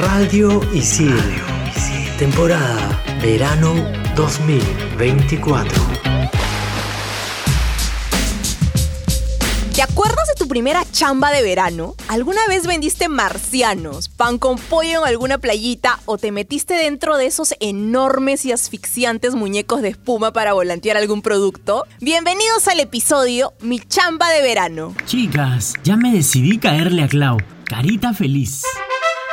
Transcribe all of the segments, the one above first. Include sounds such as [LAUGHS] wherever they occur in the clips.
Radio Isil. Temporada Verano 2024. ¿Te acuerdas de tu primera chamba de verano? ¿Alguna vez vendiste marcianos, pan con pollo en alguna playita o te metiste dentro de esos enormes y asfixiantes muñecos de espuma para volantear algún producto? Bienvenidos al episodio Mi chamba de verano. Chicas, ya me decidí caerle a Clau. Carita feliz.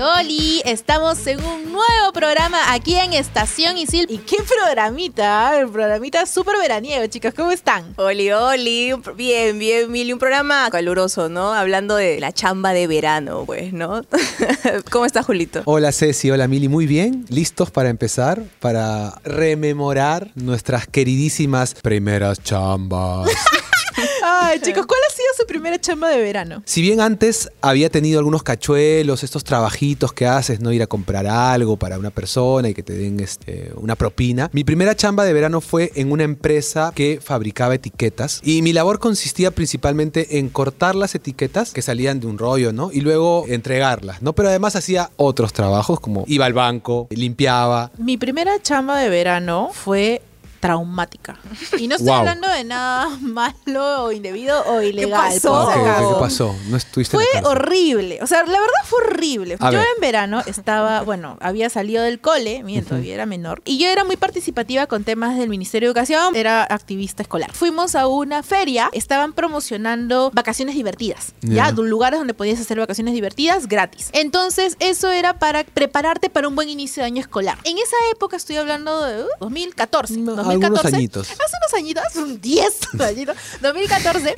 Oli, oli, estamos en un nuevo programa aquí en Estación Isil. ¿Y qué programita? El programita súper veraniego, chicos, ¿cómo están? Oli, oli, bien, bien, Mili, un programa caluroso, ¿no? Hablando de la chamba de verano, pues, ¿no? [LAUGHS] ¿Cómo estás, Julito? Hola Ceci, hola Mili, muy bien, listos para empezar, para rememorar nuestras queridísimas primeras chambas. [LAUGHS] Ay, chicos, ¿cuál ha sido su primera chamba de verano? Si bien antes había tenido algunos cachuelos, estos trabajitos que haces, no ir a comprar algo para una persona y que te den este, una propina, mi primera chamba de verano fue en una empresa que fabricaba etiquetas y mi labor consistía principalmente en cortar las etiquetas que salían de un rollo, ¿no? Y luego entregarlas, ¿no? Pero además hacía otros trabajos como iba al banco, limpiaba. Mi primera chamba de verano fue traumática. Y no estoy Wow. hablando de nada [LAUGHS] malo o indebido o ilegal. pasó? ¿Qué, acaso. qué pasó? ¿No estuviste en Fue horrible. O sea, la verdad fue horrible. A yo ver. en verano estaba, bueno, había salido del cole, miren, todavía era menor, y yo era muy participativa con temas del Ministerio de Educación, era activista escolar. Fuimos a una feria, estaban promocionando vacaciones divertidas, Ya. ¿ya? De lugares donde podías hacer vacaciones divertidas gratis. Entonces, eso era para prepararte para un buen inicio de año escolar. En esa época estoy hablando de uh, 2014. No, 2014. algunos añitos. Hace unos añitos, un 10 añitos, 2014,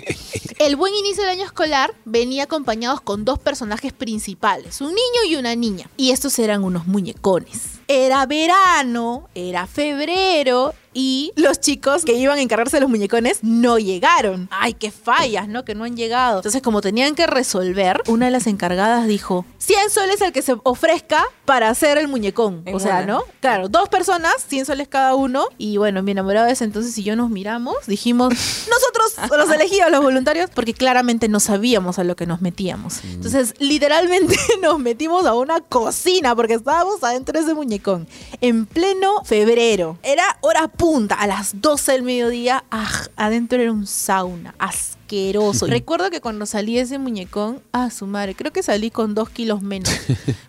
el buen inicio del año escolar venía acompañados con dos personajes principales, un niño y una niña. Y estos eran unos muñecones. Era verano, era febrero y los chicos que iban a encargarse de los muñecones no llegaron. Ay, qué fallas, ¿no? Que no han llegado. Entonces, como tenían que resolver, una de las encargadas dijo, 100 soles al que se ofrezca para hacer el muñecón. O sea. ¿no? Claro, dos personas, 100 soles cada uno. Y bueno, mi enamorado ese entonces y yo nos miramos, dijimos, [LAUGHS] nosotros los elegidos, los voluntarios, porque claramente no sabíamos a lo que nos metíamos. Entonces, literalmente [LAUGHS] nos metimos a una cocina porque estábamos adentro de ese muñecón. En pleno febrero. Era hora punta, a las 12 del mediodía. aj, adentro era un sauna. Asqueroso. [LAUGHS] Recuerdo que cuando salí ese muñecón, a su madre, creo que salí con dos kilos menos.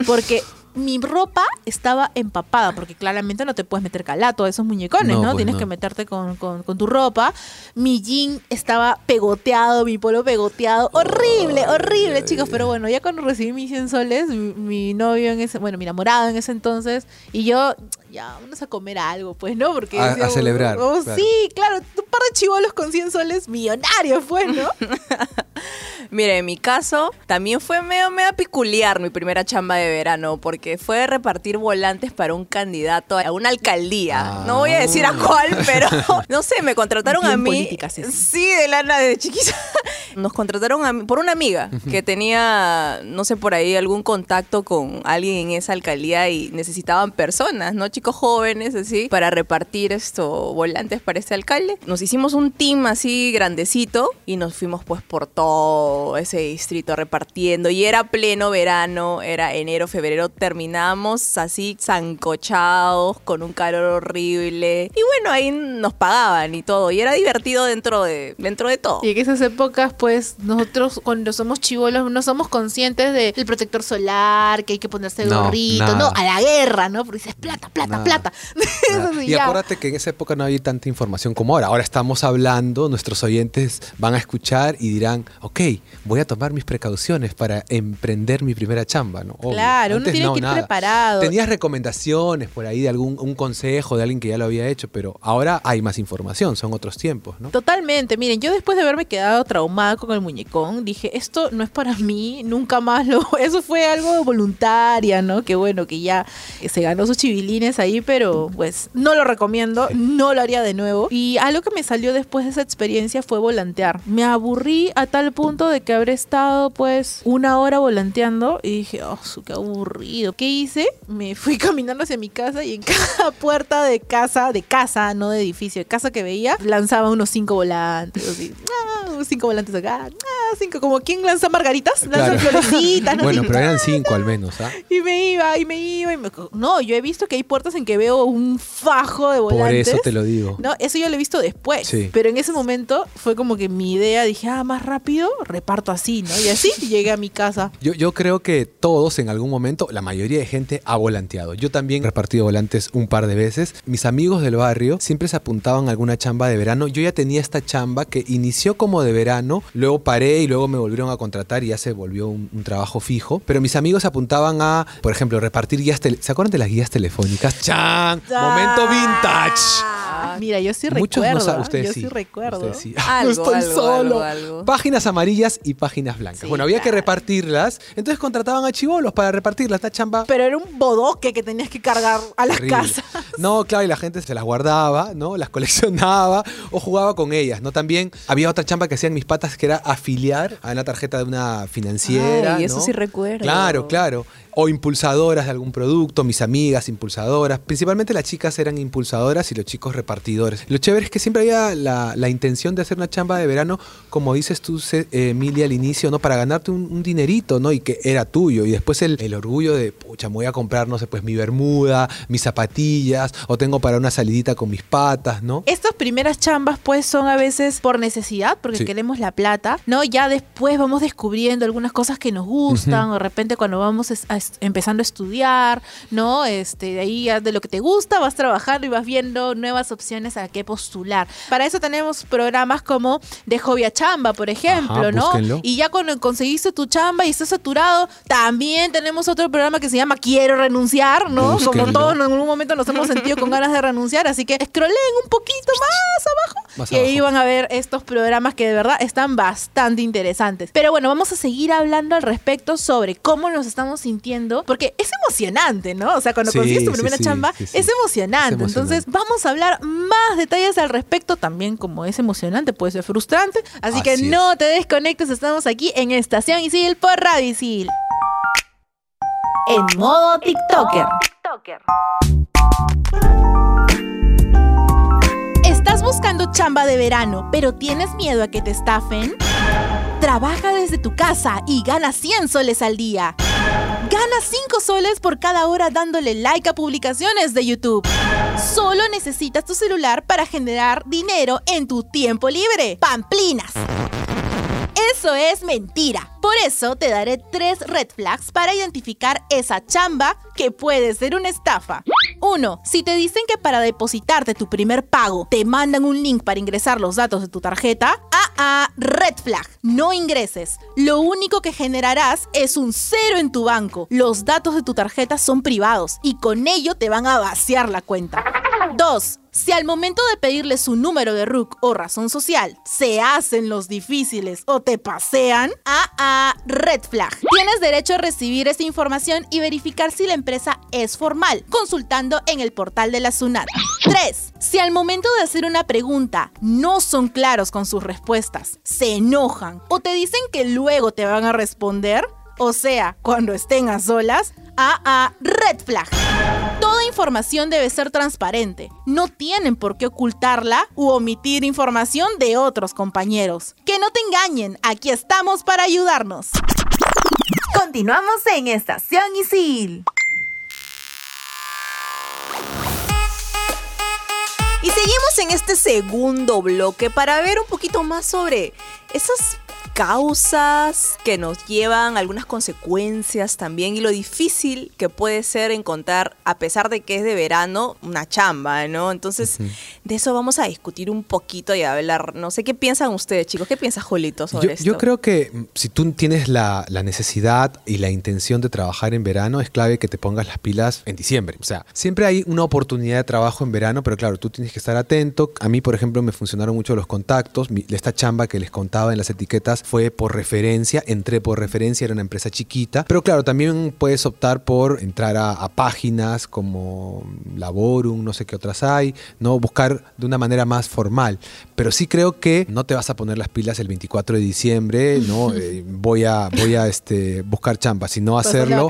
Porque mi ropa estaba empapada, porque claramente no te puedes meter calato a esos muñecones, No, ¿no? pues Tienes no. que meterte con, con- con tu ropa. Mi jean estaba pegoteado, mi polo pegoteado. Horrible, horrible, chicos. Pero bueno, ya cuando recibí mis 100 soles, mi, mi novio en ese, bueno, mi enamorado en ese entonces, y yo, ya, vamos a comer algo, pues, ¿no? Porque A- a decíamos, celebrar, oh, claro. Sí, claro, un par de chivolos con 100 soles millonarios, pues, ¿no? [LAUGHS] Mire, en mi caso también fue medio, medio peculiar mi primera chamba de verano porque fue repartir volantes para un candidato a una alcaldía. Ah. No voy a decir a cuál, pero [LAUGHS] no sé, me contrataron a mí. política, Ceci. Sí, de lana de chiquita. Nos contrataron a por una amiga que tenía, no sé, por ahí algún contacto con alguien en esa alcaldía y necesitaban personas, ¿no? Chicos jóvenes, así, para repartir esto, volantes para este alcalde. Nos hicimos un team así grandecito y nos fuimos pues por todo ese distrito repartiendo. Y era pleno verano, era enero, febrero, terminamos así zancochados, con un calor horrible. Y bueno, ahí nos pagaban y todo. Y era divertido dentro de, dentro de todo. Y en esas épocas, pues, nosotros cuando somos chivolos no somos conscientes de- del protector solar, que hay que ponerse No, gorrito, nada. no, a la guerra, ¿no? Porque dices plata, plata, Nada. plata. [LAUGHS] Eso Nada. sí, Y ya. acuérdate que en esa época no había tanta información como ahora. Ahora estamos hablando, nuestros oyentes van a escuchar y dirán, ok, voy a tomar mis precauciones para emprender mi primera chamba, ¿no? Obvio. Claro, uno tiene no, que ir nada. preparado. Tenías recomendaciones por ahí de algún un consejo de alguien que ya lo había hecho, pero ahora hay más información, son otros tiempos, ¿no? Totalmente, miren, yo después de haberme quedado traumada fascinada con el muñecón. Dije, esto no es para mí, nunca más lo... [LAUGHS] Eso fue algo voluntaria, ¿no? Que bueno, que ya se ganó sus chivilines ahí, pero pues no lo recomiendo, no lo haría de nuevo. Y algo que me salió después de esa experiencia fue volantear. Me aburrí a tal punto de que habré estado pues una hora volanteando y dije, oh, su, qué aburrido. ¿Qué hice? Me fui [LAUGHS] caminando hacia mi casa y en [LAUGHS] cada puerta de casa, de casa, no de edificio, de casa que veía, lanzaba unos cinco volantes. Así, ah, unos cinco volantes acá, ah, cinco, como quien lanza margaritas, lanza Claro. florecitas. [LAUGHS] ¿no? Bueno, pero eran cinco al menos, ¿ah? y me iba, y me iba, y me... No, yo he visto que hay puertas en que veo un fajo de Por volantes. eso te lo digo. No, eso yo lo he visto después. Sí. Pero en ese momento fue como que mi idea, dije, ah, más rápido, reparto así, ¿no? Y así [LAUGHS] llegué a mi casa. Yo, yo creo que todos en algún momento, la mayoría de gente ha volanteado. Yo también he repartido volantes un par de veces. Mis amigos del barrio siempre se apuntaban a alguna chamba de verano. Yo ya tenía esta chamba que inició como de verano, luego paré y luego me volvieron a contratar y ya se volvió un, un trabajo fijo. Pero mis amigos apuntaban a, por ejemplo, repartir guías ¿Se acuerdan de las guías telefónicas? ¡Chan! Momento vintage. Ah, Mira, yo sí Muchos recuerdo. no saben, ustedes yo sí. sí recuerdo. Sí. [LAUGHS] Algo, no estoy algo, solo. algo, algo. Páginas amarillas y páginas blancas. Sí, bueno, había que repartirlas. Entonces contrataban a chivolos para repartirlas. Esta chamba Pero era un bodoque que tenías que cargar a las casas. No, claro, y la gente se las guardaba, ¿no? Las [LAUGHS] coleccionaba o jugaba con ellas, ¿no? También había otra chamba que hacían mis patas que era afiliar a una tarjeta de una financiera. Ay, eso ¿no? sí recuerdo. Claro, claro. O impulsadoras de algún producto, mis amigas impulsadoras. Principalmente las chicas eran impulsadoras y los chicos repartidores. Lo chévere es que siempre había la, la intención de hacer una chamba de verano, como dices tú, Emilia, al inicio, ¿no? Para ganarte un, un dinerito, ¿no? Y que era tuyo. Y después el, el orgullo de, pucha, me voy a comprar, no sé, pues mi bermuda, mis zapatillas, o tengo para una salidita con mis patas, ¿no? Estas primeras chambas pues son a veces por necesidad, porque Sí. queremos la plata, ¿no? Ya después vamos descubriendo algunas cosas que nos gustan, o de repente cuando vamos a empezando a estudiar, ¿no? Este, de ahí de lo que te gusta vas trabajando y vas viendo nuevas opciones a qué postular. Para eso tenemos programas como de hobby a chamba, por ejemplo, Ajá, ¿no? búsquenlo. Y ya cuando conseguiste tu chamba y estás saturado, también tenemos otro programa que se llama Quiero renunciar, ¿no? Como todos en algún momento nos hemos sentido con ganas de renunciar, así que scrollen un poquito más abajo Más y ahí van a ver estos programas que de verdad están bastante interesantes. Pero bueno, vamos a seguir hablando al respecto sobre cómo nos estamos sintiendo, porque es emocionante, ¿no? O sea, cuando Sí, consigues tu primera sí, chamba, sí, es emocionante. Es emocionante. Entonces, vamos a hablar más detalles al respecto, también como es emocionante, puede ser frustrante. Así, que es. no te desconectes, estamos aquí en Estación Isil por Radio Isil. En modo TikToker. ¿Estás buscando chamba de verano, pero tienes miedo a que te estafen? Trabaja desde tu casa y gana 100 soles al día. Gana 5 soles por cada hora dándole like a publicaciones de YouTube. Solo necesitas tu celular para generar dinero en tu tiempo libre. Pamplinas. Eso es mentira. Por eso te daré tres red flags para identificar esa chamba que puede ser una estafa. 1. Si te dicen que para depositarte tu primer pago te mandan un link para ingresar los datos de tu tarjeta, ah, ah, red flag. No ingreses. Lo único que generarás es un cero en tu banco. Los datos de tu tarjeta son privados y con ello te van a vaciar la cuenta. 2. Si al momento de pedirle su número de RUC o razón social se hacen los difíciles o te pasean, ah, ah, red flag. Tienes derecho a recibir esta información y verificar si la empresa es formal, consultando en el portal de la SUNAT. 3. Si al momento de hacer una pregunta no son claros con sus respuestas, se enojan o te dicen que luego te van a responder, o sea, cuando estén a solas, ah, ah, red flag. Toda información debe ser transparente. No tienen por qué ocultarla u omitir información de otros compañeros. Que no te engañen, aquí estamos para ayudarnos. Continuamos en Estación Isil. Y seguimos en este segundo bloque para ver un poquito más sobre esas causas que nos llevan a algunas consecuencias también y lo difícil que puede ser encontrar, a pesar de que es de verano, una chamba, ¿no? Entonces, de eso vamos a discutir un poquito y a hablar. No sé qué piensan ustedes, chicos. ¿Qué piensa Jolito sobre Yo, esto? yo creo que mm, si tú tienes la, la necesidad y la intención de trabajar en verano, es clave que te pongas las pilas en diciembre. O sea, siempre hay una oportunidad de trabajo en verano, pero claro, tú tienes que estar atento. A mí, por ejemplo, me funcionaron mucho los contactos. Mi- esta chamba que les contaba en las etiquetas fue por referencia, entré por referencia, era una empresa chiquita, pero claro, también puedes optar por entrar a, a páginas como Laborum, no sé qué otras hay, no buscar de una manera más formal, pero sí creo que no te vas a poner las pilas el 24 de diciembre, no [LAUGHS] Eh, voy a voy a este buscar chamba, sino hacerlo.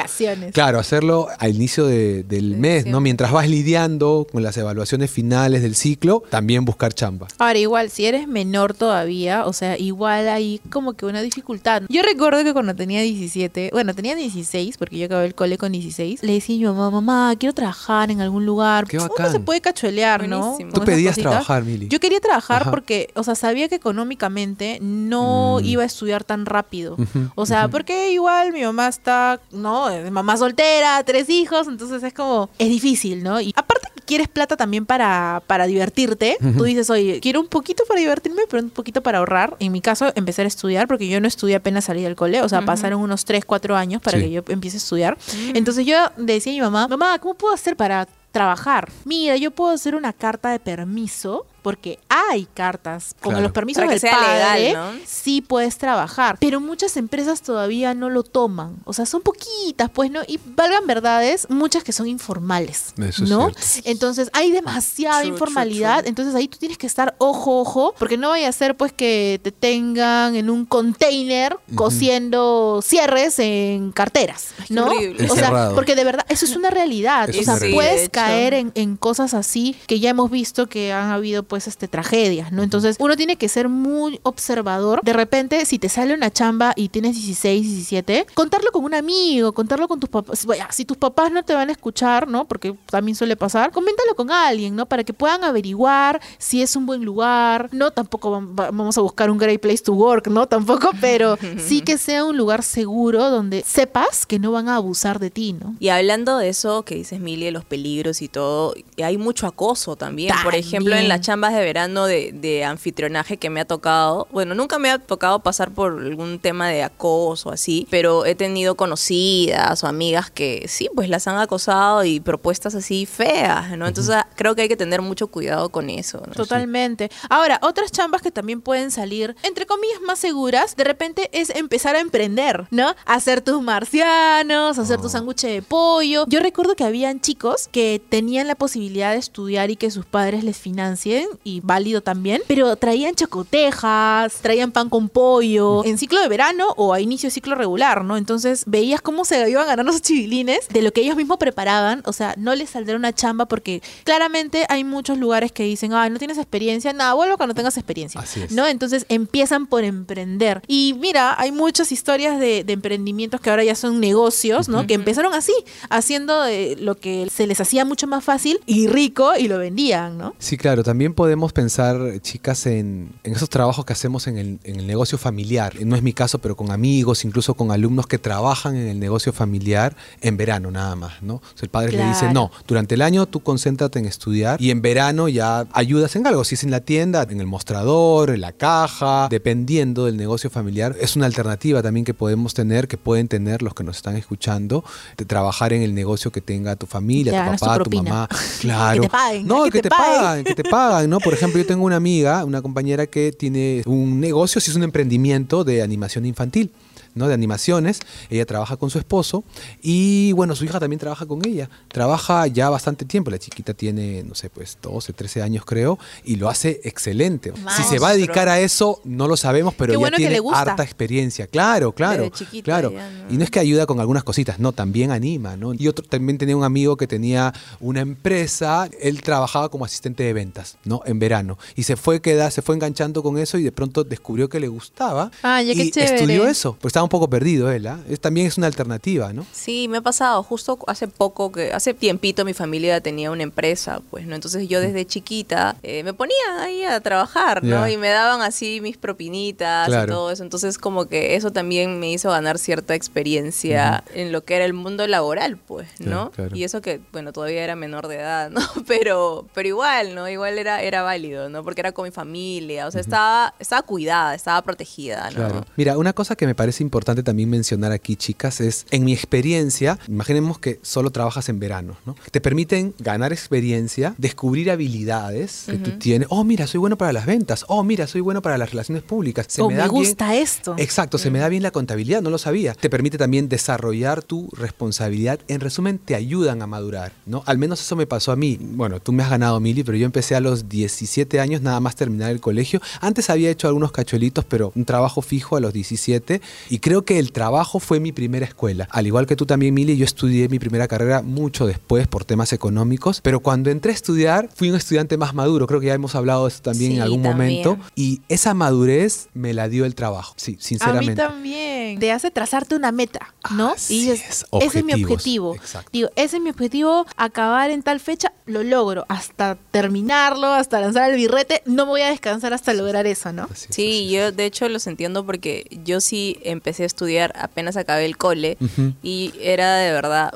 Claro, hacerlo al inicio de- del De mes, ¿no? Mientras vas lidiando con las evaluaciones finales del ciclo, también buscar chamba. Ahora, igual, si eres menor todavía, o sea, igual hay como que una dificultad. Yo recuerdo que cuando tenía 17, bueno, tenía 16, porque yo acabé el cole con 16, le decía a mi mamá, mamá, quiero trabajar en algún lugar. Qué Uno se puede cachuelear, ¿no? Buenísimo. Tú pedías cositas. trabajar, Mili. Yo quería trabajar Ajá. porque, o sea, sabía que económicamente no Mm. iba a estudiar tan rápido. O sea, porque igual mi mamá está, ¿no? Es Mamá soltera, tres hijos, entonces es como, es difícil, ¿no? Y aparte que quieres plata también para, para divertirte, tú dices, oye, quiero un poquito para divertirme, pero un poquito para ahorrar. En mi caso, empezar a estudiar, porque yo no estudié apenas salir del cole, o sea, pasaron unos tres, cuatro años para Sí. que yo empiece a estudiar. Entonces yo decía a mi mamá, mamá, ¿cómo puedo hacer para trabajar? Mira, yo puedo hacer una carta de permiso porque hay cartas, como Claro. los permisos del padre, legal, ¿no? sí puedes trabajar, pero muchas empresas todavía no lo toman, o sea, son poquitas, pues, ¿no? Y valgan verdades, muchas que son informales, Eso es ¿no? Entonces, hay demasiada True, informalidad, true. entonces ahí tú tienes que estar ojo, ojo, porque no vaya a ser, pues, que te tengan en un container cosiendo cierres en carteras, ¿no? horrible. O sea, porque de verdad, eso es una realidad, o sea, puedes caer en, en cosas así que ya hemos visto que han habido pues este tragedias, ¿no? Entonces uno tiene que ser muy observador. De repente, si te sale una chamba y tienes 16, 17, contarlo con un amigo, contarlo con tus papás. Vaya, si tus papás no te van a escuchar, ¿no? Porque también suele pasar, coméntalo con alguien, ¿no? Para que puedan averiguar si es un buen lugar. No, tampoco vam- va- vamos a buscar un great place to work, ¿no? Tampoco, pero [LAUGHS] sí que sea un lugar seguro donde sepas que no van a abusar de ti, ¿no? Y hablando de eso que dices, Mili, de los peligros y todo, hay mucho acoso también. Por ejemplo, en También. las chambas de verano de, de anfitrionaje que me ha tocado, bueno, nunca me ha tocado pasar por algún tema de acoso así, pero he tenido conocidas o amigas que sí, pues las han acosado y propuestas así feas, ¿no? Entonces creo que hay que tener mucho cuidado con eso. ¿no? Totalmente. Ahora, otras chambas que también pueden salir, entre comillas, más seguras, de repente es empezar a emprender, ¿no? Hacer tus marcianos, hacer tu sándwich de pollo. Yo recuerdo que habían chicos que tenían la posibilidad de estudiar y que sus padres les financien, y válido también, pero traían chocotejas, traían pan con pollo, en ciclo de verano o a inicio de ciclo regular, ¿no? Entonces veías cómo se iban ganando esos chivilines de lo que ellos mismos preparaban, o sea, no les saldrá una chamba porque claramente hay muchos lugares que dicen, ay, no tienes experiencia, nada, vuelvo cuando tengas experiencia, Así es. ¿no? Entonces empiezan por emprender. Y mira, hay muchas historias de, de emprendimientos que ahora ya son negocios, ¿no? Que empezaron así, haciendo eh, lo que se les hacía mucho más fácil y rico y lo vendían, ¿no? Sí, claro, también podemos pensar, chicas, en, en esos trabajos que hacemos en el, en el negocio familiar. No es mi caso, pero con amigos, incluso con alumnos que trabajan en el negocio familiar en verano nada más, ¿no? O sea, el padre le dice, no, durante el año tú concéntrate en estudiar y en verano ya ayudas en algo, si es en la tienda, en el mostrador, en la caja, dependiendo del negocio familiar. Es una alternativa también que podemos tener, que pueden tener los que nos están escuchando, de trabajar en el negocio que tenga tu familia, tu papá, tu mamá. [LAUGHS] Claro. Que te paguen, No, que que, te te, paguen. pagan, que te pagan, ¿no? Por ejemplo, yo tengo una amiga, una compañera que tiene un negocio, sí es un emprendimiento de animación infantil. ¿No? de animaciones, ella trabaja con su esposo y bueno, su hija también trabaja con ella, trabaja ya bastante tiempo, la chiquita tiene, no sé, pues 12, 13 años creo, y lo hace excelente. Si se va a dedicar a eso, no lo sabemos, pero Qué ya bueno que tiene harta experiencia, claro, claro, chiquita claro. ya, ¿no? Y no es que ayuda con algunas cositas, no, también anima, ¿no? Y otro, también tenía un amigo que tenía una empresa, él trabajaba como asistente de ventas, ¿no? En verano. Y se fue queda, se fue enganchando con eso y de pronto descubrió que le gustaba. Ah, ya, y estudió eso, porque estaba un poco perdido él, ¿ah? Es, también es una alternativa, ¿no? Sí, me ha pasado justo hace poco que hace tiempito mi familia tenía una empresa, pues, ¿no? Entonces yo desde chiquita eh, me ponía ahí a trabajar, ¿no? Ya. Y me daban así mis propinitas Claro. y todo eso. Entonces como que eso también me hizo ganar cierta experiencia en lo que era el mundo laboral, pues, ¿no? Claro, claro. Y eso que, bueno, todavía era menor de edad, ¿no? [LAUGHS] Pero, pero igual, ¿no? Igual era, era válido, ¿no? Porque era con mi familia, o sea, estaba, estaba cuidada, estaba protegida, ¿no? Claro. Mira, una cosa que me parece importante también mencionar aquí, chicas, es en mi experiencia, imaginemos que solo trabajas en verano, ¿no? Te permiten ganar experiencia, descubrir habilidades que tú tienes. Oh, mira, soy bueno para las ventas. Oh, mira, soy bueno para las relaciones públicas. Se o me me, da bien- gusta esto. Exacto, se me da bien la contabilidad, no lo sabía. Te permite también desarrollar tu responsabilidad. En resumen, te ayudan a madurar, ¿no? Al menos eso me pasó a mí. Bueno, tú me has ganado, Mili, pero yo empecé a los 17 años nada más terminar el colegio. Antes había hecho algunos cachuelitos, pero un trabajo fijo a los 17. Y creo que el trabajo fue mi primera escuela. Al igual que tú también, Mili, yo estudié mi primera carrera mucho después por temas económicos. Pero cuando entré a estudiar, fui un estudiante más maduro. Creo que ya hemos hablado de esto también Sí, en algún también. momento. Y esa madurez me la dio el trabajo. Sí, A mí sinceramente. también. Te hace trazarte una meta, ¿no? Así y dices, es, ese es mi objetivo. exacto. Digo, ese es mi objetivo, acabar en tal fecha, lo logro. Hasta terminarlo, hasta lanzar el birrete, no me voy a descansar hasta lograr eso, ¿no? Así es, así Sí, yo de hecho los entiendo porque yo sí empecé a estudiar apenas acabé el cole y era de verdad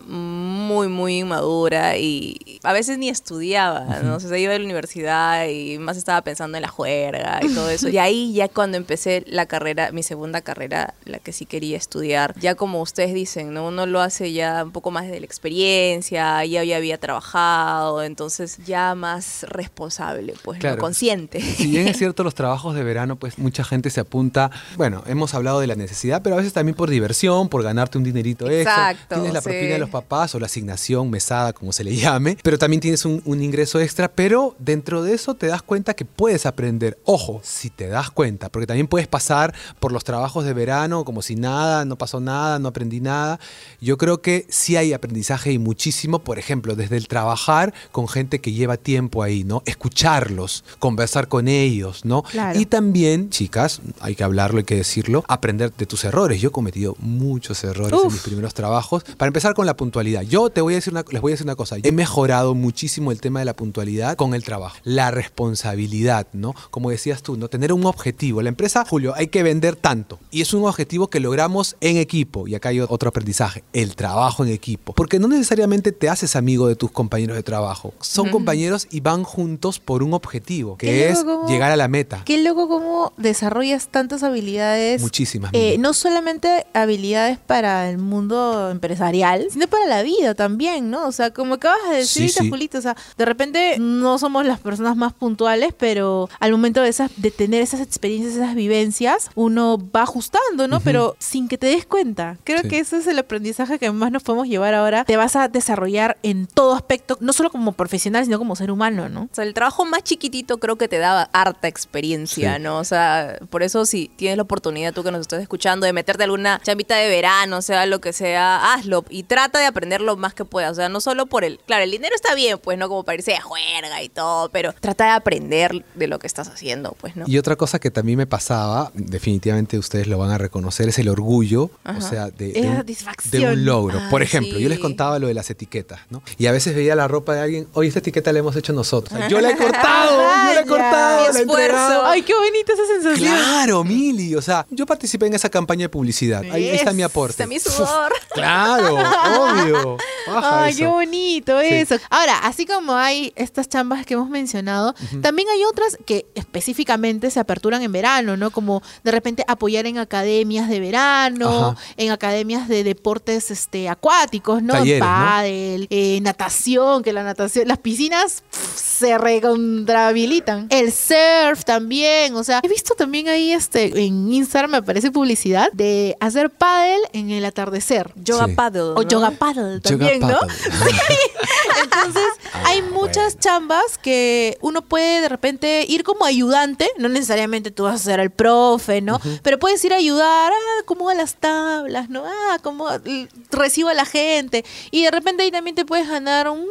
muy, muy inmadura y a veces ni estudiaba, ¿no? O sea, iba a la universidad y más estaba pensando en la juerga y todo eso. Y ahí ya cuando empecé la carrera, mi segunda carrera, la que sí quería estudiar, ya como ustedes dicen, ¿no? Uno lo hace ya un poco más desde la experiencia, ya, ya había trabajado, entonces ya más responsable, pues, ¿no? Claro. consciente. Si bien es cierto los trabajos de verano, pues mucha gente se apunta, bueno, hemos hablado de la necesidad, pero a veces también por diversión, por ganarte un dinerito extra. Exacto, Tienes la sí. propina de los papás o la asignación, mesada, como se le [LAUGHS] llame, pero también tienes un, un ingreso extra, pero dentro de eso te das cuenta que puedes aprender. Ojo, si te das cuenta, porque también puedes pasar por los trabajos de verano como si nada, no pasó nada, no aprendí nada. Yo creo que sí hay aprendizaje y muchísimo, por ejemplo, desde el trabajar con gente que lleva tiempo ahí, ¿no? Escucharlos, conversar con ellos, ¿no? Claro. Y también, chicas, hay que hablarlo, hay que decirlo, aprender de tus errores. Yo he cometido muchos errores en Uf. mis primeros trabajos. Para empezar con la puntualidad. Yo te voy a decir una, les voy a decir una cosa. He mejorado muchísimo el tema de la puntualidad con el trabajo. La responsabilidad, ¿no? Como decías tú, ¿no? Tener un objetivo. La empresa, Julio, hay que vender tanto. Y es un objetivo que logramos en equipo. Y acá hay otro aprendizaje. El trabajo en equipo. Porque no necesariamente te haces amigo de tus compañeros de trabajo. Son compañeros y van juntos por un objetivo, que es llegar a la meta. Qué loco cómo desarrollas tantas habilidades. Muchísimas. eh, no solamente habilidades para el mundo empresarial, sino para la vida también, ¿no? O sea, como acabas de decir, Sí, sí. Julito, o sea, de repente no somos las personas más puntuales, pero al momento de, esas, de tener esas experiencias, esas vivencias, uno va ajustando, ¿no? Ujú. Pero sin que te des cuenta. Creo Sí. que ese es el aprendizaje que más nos podemos llevar ahora. Te vas a desarrollar en todo aspecto, no solo como profesional, sino como ser humano, ¿no? O sea, el trabajo más chiquitito creo que te daba harta experiencia, Sí. ¿no? O sea, por eso si tienes la oportunidad, tú que nos estás escuchando, de meterte alguna chambita de verano, sea lo que sea, hazlo y trata de aprender lo más que puedas. O sea, no solo por el... Claro, el dinero está bien, pues, ¿no? Como para irse de juerga y todo, pero trata de aprender de lo que estás haciendo, pues, ¿no? Y otra cosa que también me pasaba, definitivamente ustedes lo van a reconocer, es el orgullo, o sea, de, de un, de un logro. Por Ay, ejemplo, yo les contaba lo de las etiquetas, ¿no? Y a veces veía la ropa de alguien, oye, esta etiqueta la hemos hecho nosotros. O sea, yo la he cortado, [LAUGHS] la cortado, Mi la entregado. Ay, qué bonita esa sensación. Claro, Mili, o sea, yo participé en esa campaña de publicidad. Ahí, está mi aporte. Está mi sudor. Claro, obvio. [LAUGHS] Baja Ay, eso. qué bonito Sí. eso. Ahora, así como hay estas chambas que hemos mencionado, también hay otras que específicamente se aperturan en verano, ¿no? Como de repente apoyar en academias de verano, Ajá. en academias de deportes este, acuáticos, ¿no? Talleres, ¿no? Pádel, eh, natación, que la natación, las piscinas pf, se recontrahabilitan. El surf también, o sea, he visto también ahí este en Instagram me aparece publicidad de hacer pádel en el atardecer. Yoga Sí. paddle. O ¿no? yoga paddle Yoga también, ¿no? paddle. [LAUGHS] Entonces, [LAUGHS] Ah, hay muchas bueno. chambas que uno puede de repente ir como ayudante, no necesariamente tú vas a ser el profe, ¿no? Pero puedes ir a ayudar, ah, como a las tablas, ¿no? Ah, como recibo a la gente. Y de repente ahí también te puedes ganar un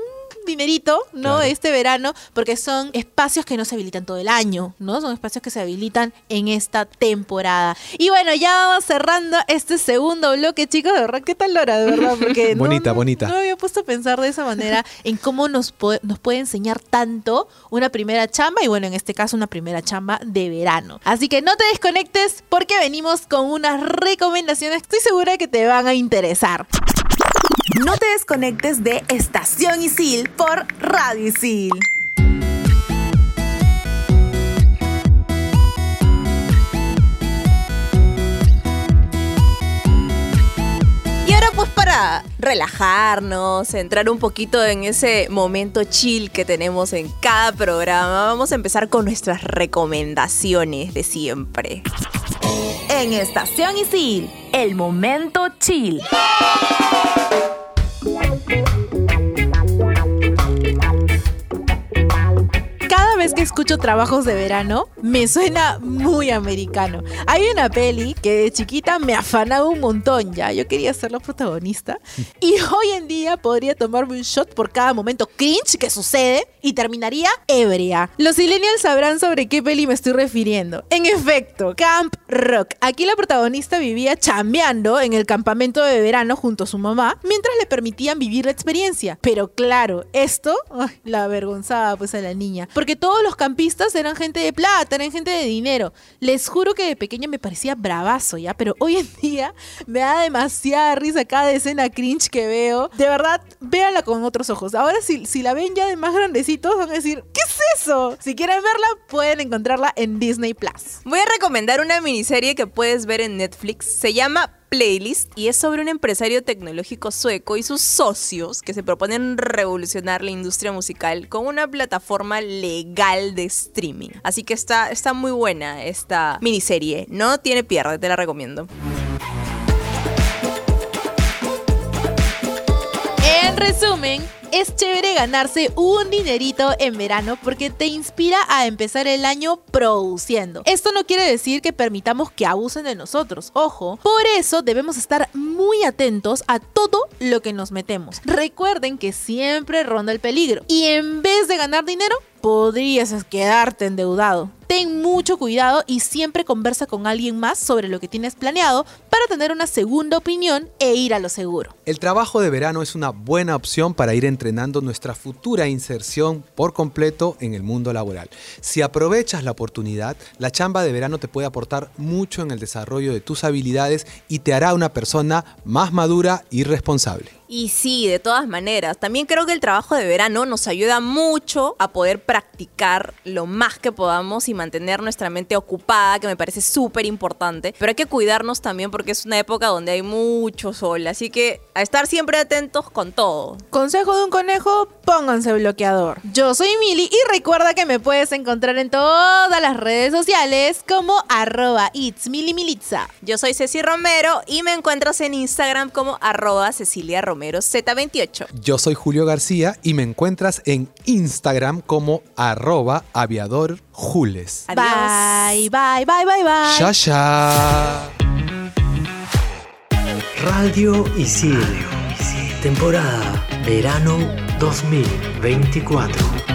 dinerito, ¿no? Claro. Este verano, porque son espacios que no se habilitan todo el año, ¿no? Son espacios que se habilitan en esta temporada. Y bueno, ya vamos cerrando este segundo bloque, chicos, de verdad, ¿qué tal hora, de verdad? Porque [LAUGHS] Bonita, no- bonita. No había puesto a pensar de esa manera [LAUGHS] en cómo nos, puede- nos puede enseñar tanto una primera chamba y bueno, en este caso una primera chamba de verano. Así que no te desconectes porque venimos con unas recomendaciones que estoy segura que te van a interesar. No te desconectes de Estación Isil por Radio Isil. Pues para relajarnos, entrar un poquito en ese momento chill que tenemos en cada programa, vamos a empezar con nuestras recomendaciones de siempre. En Estación Isil, el momento chill. Escucho trabajos de verano, me suena muy americano. Hay una peli que de chiquita me afanaba un montón ya. Yo quería ser la protagonista. Y hoy en día podría tomarme un shot por cada momento cringe que sucede y terminaría ebria. Los millennials sabrán sobre qué peli me estoy refiriendo. En efecto, Camp Rock. Aquí la protagonista vivía chambeando en el campamento de verano junto a su mamá mientras le permitían vivir la experiencia. Pero claro, esto la avergonzaba pues a la niña. Porque todos los campistas eran gente de plata, eran gente de dinero. Les juro que de pequeña me parecía bravazo, ¿ya? Pero hoy en día me da demasiada risa cada escena cringe que veo. De verdad, véanla con otros ojos. Ahora si, si la ven ya de más grandecitos van a decir, ¿qué es eso? Si quieren verla, pueden encontrarla en Disney Plus. Voy a recomendar una miniserie que puedes ver en Netflix. Se llama Playlist y es sobre un empresario tecnológico sueco y sus socios que se proponen revolucionar la industria musical con una plataforma legal de streaming. Así que está, está muy buena esta miniserie. No tiene pierde, te la recomiendo. En resumen, es chévere ganarse un dinerito en verano porque te inspira a empezar el año produciendo. Esto no quiere decir que permitamos que abusen de nosotros, ojo. Por eso debemos estar muy atentos a todo lo que nos metemos. Recuerden que siempre ronda el peligro y en vez de ganar dinero, podrías quedarte endeudado. Ten mucho cuidado y siempre conversa con alguien más sobre lo que tienes planeado para tener una segunda opinión e ir a lo seguro. El trabajo de verano es una buena opción para ir entrenando nuestra futura inserción por completo en el mundo laboral. Si aprovechas la oportunidad, la chamba de verano te puede aportar mucho en el desarrollo de tus habilidades y te hará una persona más madura y responsable. Y sí, de todas maneras. También creo que el trabajo de verano nos ayuda mucho a poder practicar lo más que podamos y mantener nuestra mente ocupada, que me parece súper importante. Pero hay que cuidarnos también porque es una época donde hay mucho sol. Así que a estar siempre atentos con todo. Consejo de un conejo, pónganse bloqueador. Yo soy Mili y recuerda que me puedes encontrar en todas las redes sociales como arroba itsmilimilitza. Yo soy Ceci Romero y me encuentras en Instagram como arroba Cecilia Romero Z28. Yo soy Julio García y me encuentras en Instagram como arroba aviador Jules. Bye, bye, bye, bye, bye. Ya, ya. Radio Isil. Temporada Verano 2024.